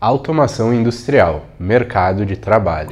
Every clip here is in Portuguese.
Automação industrial, mercado de trabalho.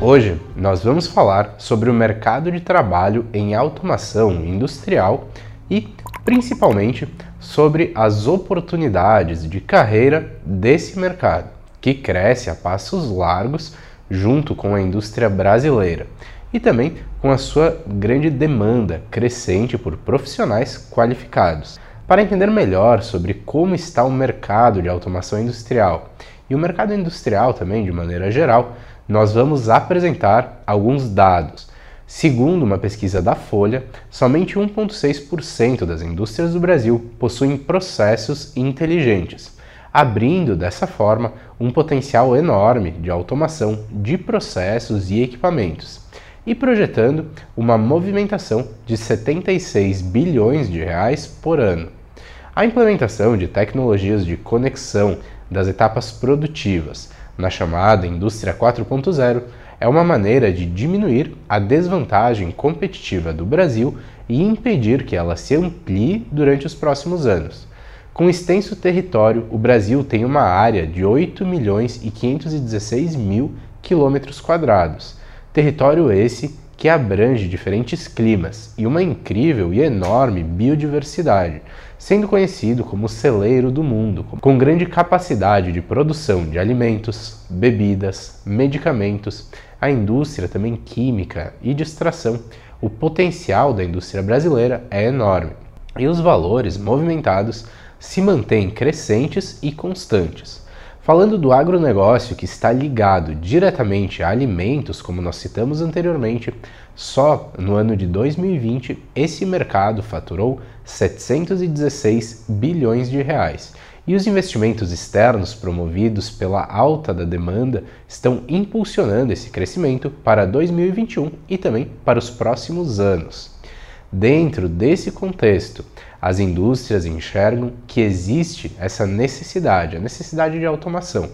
Hoje nós vamos falar sobre o mercado de trabalho em automação industrial e, principalmente, sobre as oportunidades de carreira desse mercado, que cresce a passos largos junto com a indústria brasileira e também com a sua grande demanda crescente por profissionais qualificados. Para entender melhor sobre como está o mercado de automação industrial e o mercado industrial também de maneira geral, nós vamos apresentar alguns dados. Segundo uma pesquisa da Folha, somente 1,6% das indústrias do Brasil possuem processos inteligentes, abrindo dessa forma um potencial enorme de automação de processos e equipamentos e projetando uma movimentação de 76 bilhões de reais por ano. A implementação de tecnologias de conexão das etapas produtivas na chamada indústria 4.0 é uma maneira de diminuir a desvantagem competitiva do Brasil e impedir que ela se amplie durante os próximos anos. Com extenso território, o Brasil tem uma área de 8 milhões e 516 mil quilômetros quadrados Território esse que abrange diferentes climas e uma incrível e enorme biodiversidade, sendo conhecido como celeiro do mundo, com grande capacidade de produção de alimentos, bebidas, medicamentos, a indústria também química e de extração. O potencial da indústria brasileira é enorme e os valores movimentados se mantêm crescentes e constantes. Falando do agronegócio que está ligado diretamente a alimentos, como nós citamos anteriormente, só no ano de 2020 esse mercado faturou 716 bilhões de reais. E os investimentos externos promovidos pela alta da demanda estão impulsionando esse crescimento para 2021 e também para os próximos anos. Dentro desse contexto, as indústrias enxergam que existe essa necessidade, a necessidade de automação.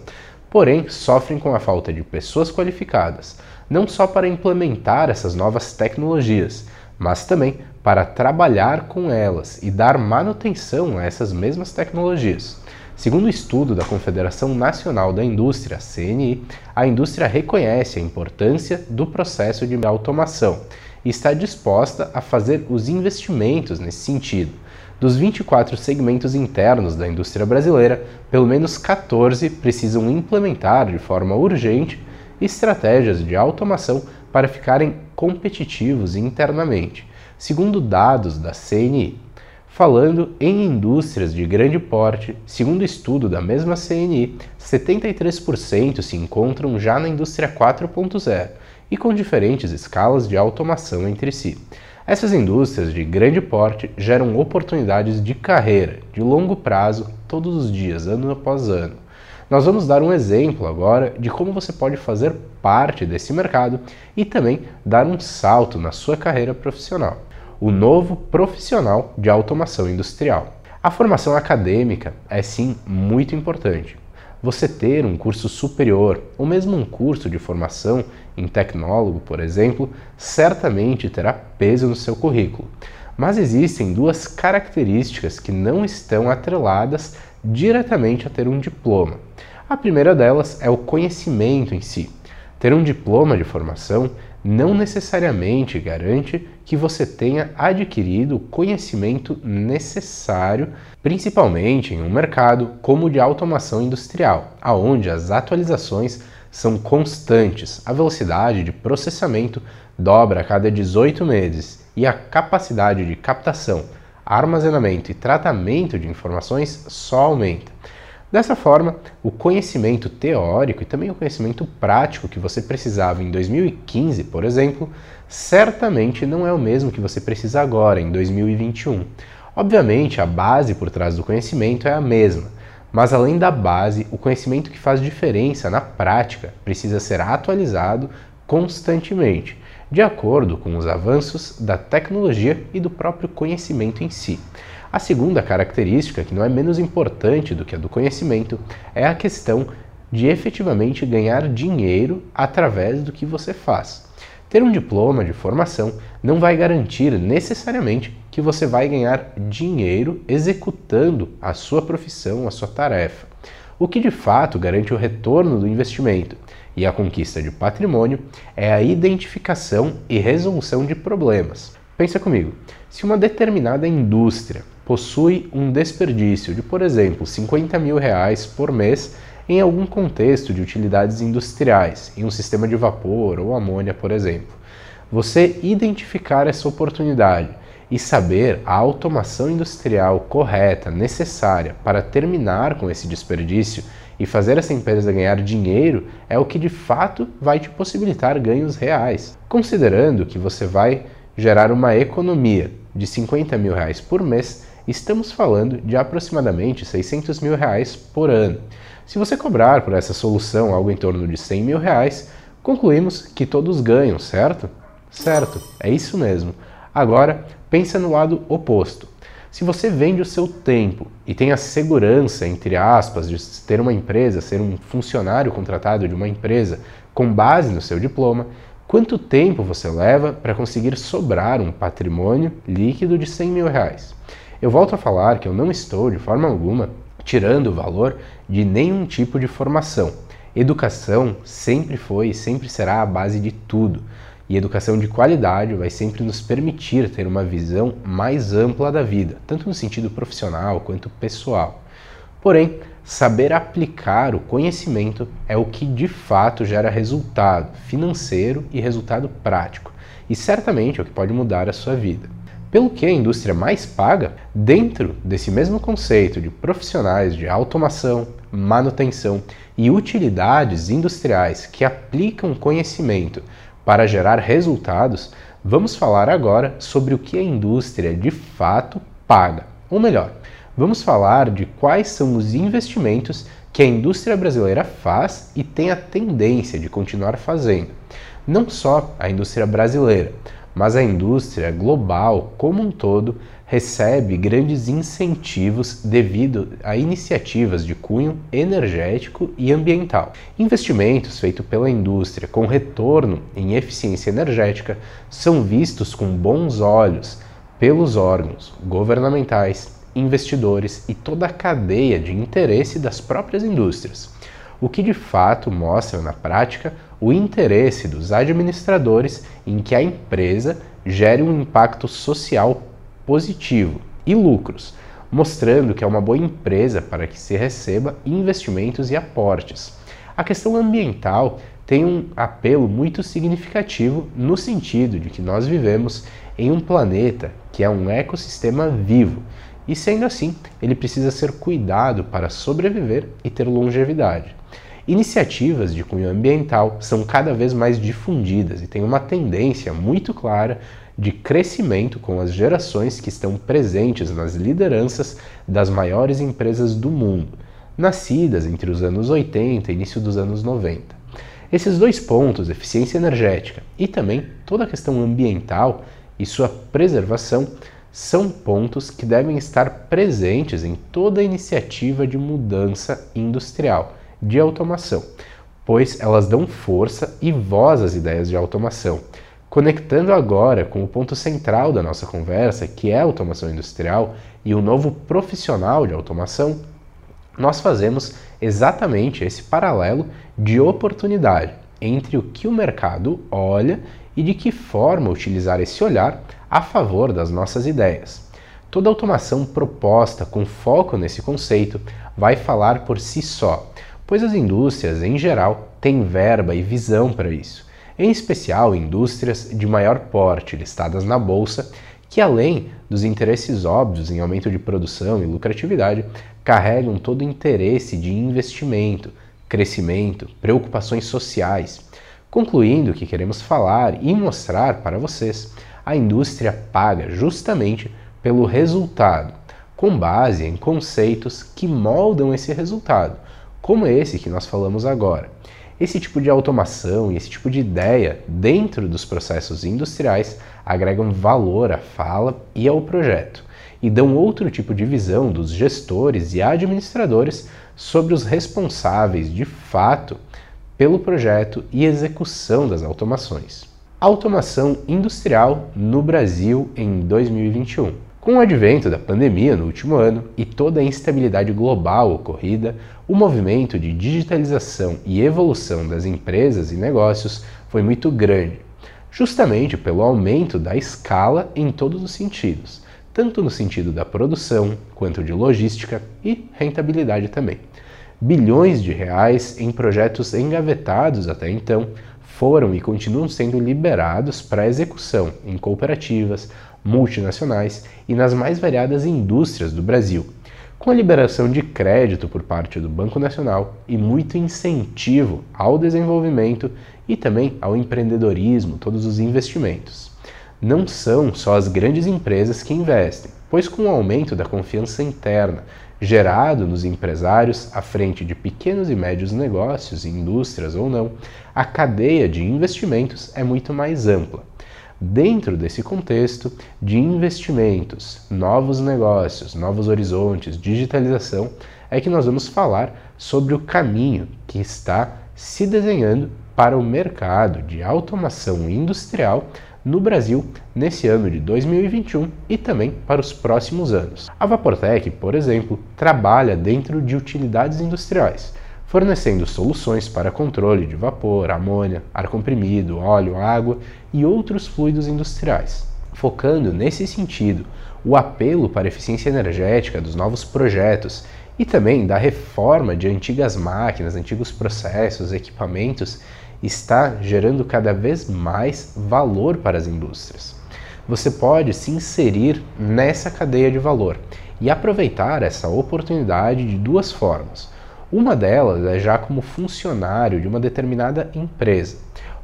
Porém, sofrem com a falta de pessoas qualificadas, não só para implementar essas novas tecnologias, mas também para trabalhar com elas e dar manutenção a essas mesmas tecnologias. Segundo o estudo da Confederação Nacional da Indústria, CNI, a indústria reconhece a importância do processo de automação e está disposta a fazer os investimentos nesse sentido. Dos 24 segmentos internos da indústria brasileira, pelo menos 14 precisam implementar de forma urgente estratégias de automação para ficarem competitivos internamente, segundo dados da CNI. Falando em indústrias de grande porte, segundo estudo da mesma CNI, 73% se encontram já na indústria 4.0 e com diferentes escalas de automação entre si. Essas indústrias de grande porte geram oportunidades de carreira de longo prazo todos os dias, ano após ano. Nós vamos dar um exemplo agora de como você pode fazer parte desse mercado e também dar um salto na sua carreira profissional. O novo profissional de automação industrial. A formação acadêmica é sim muito importante, você ter um curso superior ou mesmo um curso de formação em tecnólogo, por exemplo, certamente terá peso no seu currículo. Mas existem duas características que não estão atreladas diretamente a ter um diploma. A primeira delas é o conhecimento em si. Ter um diploma de formação não necessariamente garante que você tenha adquirido o conhecimento necessário, principalmente em um mercado como o de automação industrial, aonde as atualizações são constantes, a velocidade de processamento dobra a cada 18 meses e a capacidade de captação, armazenamento e tratamento de informações só aumenta. Dessa forma, o conhecimento teórico e também o conhecimento prático que você precisava em 2015, por exemplo, certamente não é o mesmo que você precisa agora, em 2021. Obviamente, a base por trás do conhecimento é a mesma, mas além da base, o conhecimento que faz diferença na prática precisa ser atualizado constantemente, de acordo com os avanços da tecnologia e do próprio conhecimento em si. A segunda característica, que não é menos importante do que a do conhecimento, é a questão de efetivamente ganhar dinheiro através do que você faz. Ter um diploma de formação não vai garantir necessariamente que você vai ganhar dinheiro executando a sua profissão, a sua tarefa. O que de fato garante o retorno do investimento e a conquista de patrimônio é a identificação e resolução de problemas. Pensa comigo, se uma determinada indústria possui um desperdício de, por exemplo, 50 mil reais por mês em algum contexto de utilidades industriais, em um sistema de vapor ou amônia, por exemplo, você identificar essa oportunidade e saber a automação industrial correta, necessária para terminar com esse desperdício e fazer essa empresa ganhar dinheiro é o que de fato vai te possibilitar ganhos reais. Considerando que você vai gerar uma economia de 50 mil reais por mês, estamos falando de aproximadamente 600 mil reais por ano. Se você cobrar por essa solução algo em torno de 100 mil reais, concluímos que todos ganham, certo? Certo, é isso mesmo. Agora, pensa no lado oposto. Se você vende o seu tempo e tem a segurança, entre aspas, de ter uma empresa, ser um funcionário contratado de uma empresa com base no seu diploma, quanto tempo você leva para conseguir sobrar um patrimônio líquido de 100 mil reais? Eu volto a falar que eu não estou, de forma alguma, tirando o valor de nenhum tipo de formação. Educação sempre foi e sempre será a base de tudo. E educação de qualidade vai sempre nos permitir ter uma visão mais ampla da vida, tanto no sentido profissional quanto pessoal. Porém, saber aplicar o conhecimento é o que de fato gera resultado financeiro e resultado prático, e certamente é o que pode mudar a sua vida. Pelo que a indústria mais paga, dentro desse mesmo conceito de profissionais de automação, manutenção e utilidades industriais que aplicam conhecimento para gerar resultados, vamos falar agora sobre o que a indústria de fato paga. Ou melhor, vamos falar de quais são os investimentos que a indústria brasileira faz e tem a tendência de continuar fazendo. Não só a indústria brasileira, mas a indústria global como um todo recebe grandes incentivos devido a iniciativas de cunho energético e ambiental. Investimentos feitos pela indústria com retorno em eficiência energética são vistos com bons olhos pelos órgãos governamentais, investidores e toda a cadeia de interesse das próprias indústrias, o que de fato mostra na prática o interesse dos administradores em que a empresa gere um impacto social positivo e lucros, mostrando que é uma boa empresa para que se receba investimentos e aportes. A questão ambiental tem um apelo muito significativo no sentido de que nós vivemos em um planeta que é um ecossistema vivo e, sendo assim, ele precisa ser cuidado para sobreviver e ter longevidade. Iniciativas de cunho ambiental são cada vez mais difundidas e têm uma tendência muito clara de crescimento com as gerações que estão presentes nas lideranças das maiores empresas do mundo, nascidas entre os anos 80 e início dos anos 90. Esses dois pontos, eficiência energética e também toda a questão ambiental e sua preservação, são pontos que devem estar presentes em toda iniciativa de mudança industrial de automação, pois elas dão força e voz às ideias de automação. Conectando agora com o ponto central da nossa conversa, que é a automação industrial e o novo profissional de automação, nós fazemos exatamente esse paralelo de oportunidade entre o que o mercado olha e de que forma utilizar esse olhar a favor das nossas ideias. Toda automação proposta com foco nesse conceito vai falar por si só, pois as indústrias, em geral, têm verba e visão para isso, em especial indústrias de maior porte listadas na bolsa, que além dos interesses óbvios em aumento de produção e lucratividade, carregam todo o interesse de investimento, crescimento, preocupações sociais. Concluindo que queremos falar e mostrar para vocês, a indústria paga justamente pelo resultado, com base em conceitos que moldam esse resultado, como esse que nós falamos agora. Esse tipo de automação e esse tipo de ideia dentro dos processos industriais agregam valor à fala e ao projeto e dão outro tipo de visão dos gestores e administradores sobre os responsáveis de fato pelo projeto e execução das automações. automação industrial no Brasil em 2021. Com o advento da pandemia no último ano e toda a instabilidade global ocorrida, o movimento de digitalização e evolução das empresas e negócios foi muito grande, justamente pelo aumento da escala em todos os sentidos, tanto no sentido da produção quanto de logística e rentabilidade também. Bilhões de reais em projetos engavetados até então foram e continuam sendo liberados para execução em cooperativas, multinacionais e nas mais variadas indústrias do Brasil, com a liberação de crédito por parte do Banco Nacional e muito incentivo ao desenvolvimento e também ao empreendedorismo, todos os investimentos. Não são só as grandes empresas que investem, pois com o aumento da confiança interna gerado nos empresários à frente de pequenos e médios negócios, indústrias ou não, a cadeia de investimentos é muito mais ampla. Dentro desse contexto de investimentos, novos negócios, novos horizontes, digitalização, é que nós vamos falar sobre o caminho que está se desenhando para o mercado de automação industrial no Brasil nesse ano de 2021 e também para os próximos anos. A Vaportec, por exemplo, trabalha dentro de utilidades industriais, fornecendo soluções para controle de vapor, amônia, ar comprimido, óleo, água e outros fluidos industriais. Focando nesse sentido, o apelo para a eficiência energética dos novos projetos e também da reforma de antigas máquinas, antigos processos, equipamentos está gerando cada vez mais valor para as indústrias. Você pode se inserir nessa cadeia de valor e aproveitar essa oportunidade de duas formas. Uma delas é já como funcionário de uma determinada empresa,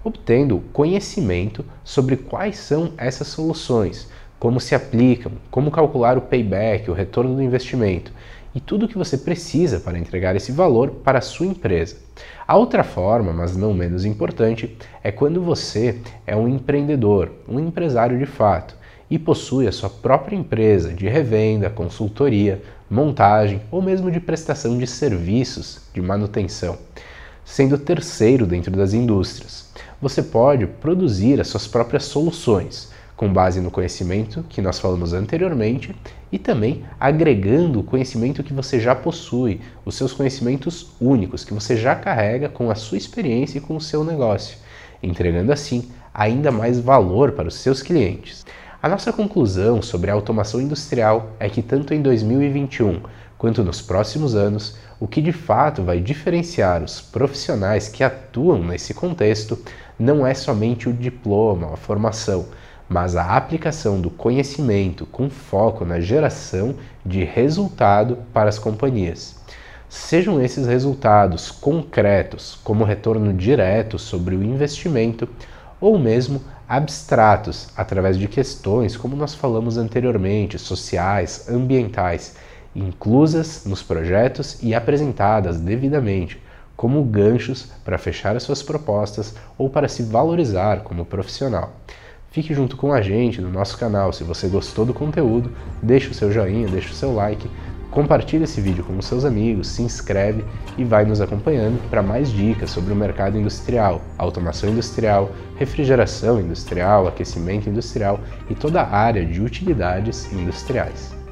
obtendo conhecimento sobre quais são essas soluções, como se aplicam, como calcular o payback, o retorno do investimento e tudo o que você precisa para entregar esse valor para a sua empresa. A outra forma, mas não menos importante, é quando você é um empreendedor, um empresário de fato e possui a sua própria empresa de revenda, consultoria, montagem ou mesmo de prestação de serviços de manutenção, sendo terceiro dentro das indústrias. Você pode produzir as suas próprias soluções com base no conhecimento que nós falamos anteriormente e também agregando o conhecimento que você já possui, os seus conhecimentos únicos que você já carrega com a sua experiência e com o seu negócio, entregando assim ainda mais valor para os seus clientes. A nossa conclusão sobre a automação industrial é que tanto em 2021 quanto nos próximos anos, o que de fato vai diferenciar os profissionais que atuam nesse contexto não é somente o diploma, a formação, mas a aplicação do conhecimento com foco na geração de resultado para as companhias. Sejam esses resultados concretos, como retorno direto sobre o investimento, ou mesmo abstratos, através de questões, como nós falamos anteriormente, sociais, ambientais, inclusas nos projetos e apresentadas devidamente como ganchos para fechar as suas propostas ou para se valorizar como profissional. Fique junto com a gente no nosso canal. Se você gostou do conteúdo, deixe o seu joinha, deixe o seu like, compartilhe esse vídeo com seus amigos, se inscreve e vai nos acompanhando para mais dicas sobre o mercado industrial, automação industrial, refrigeração industrial, aquecimento industrial e toda a área de utilidades industriais.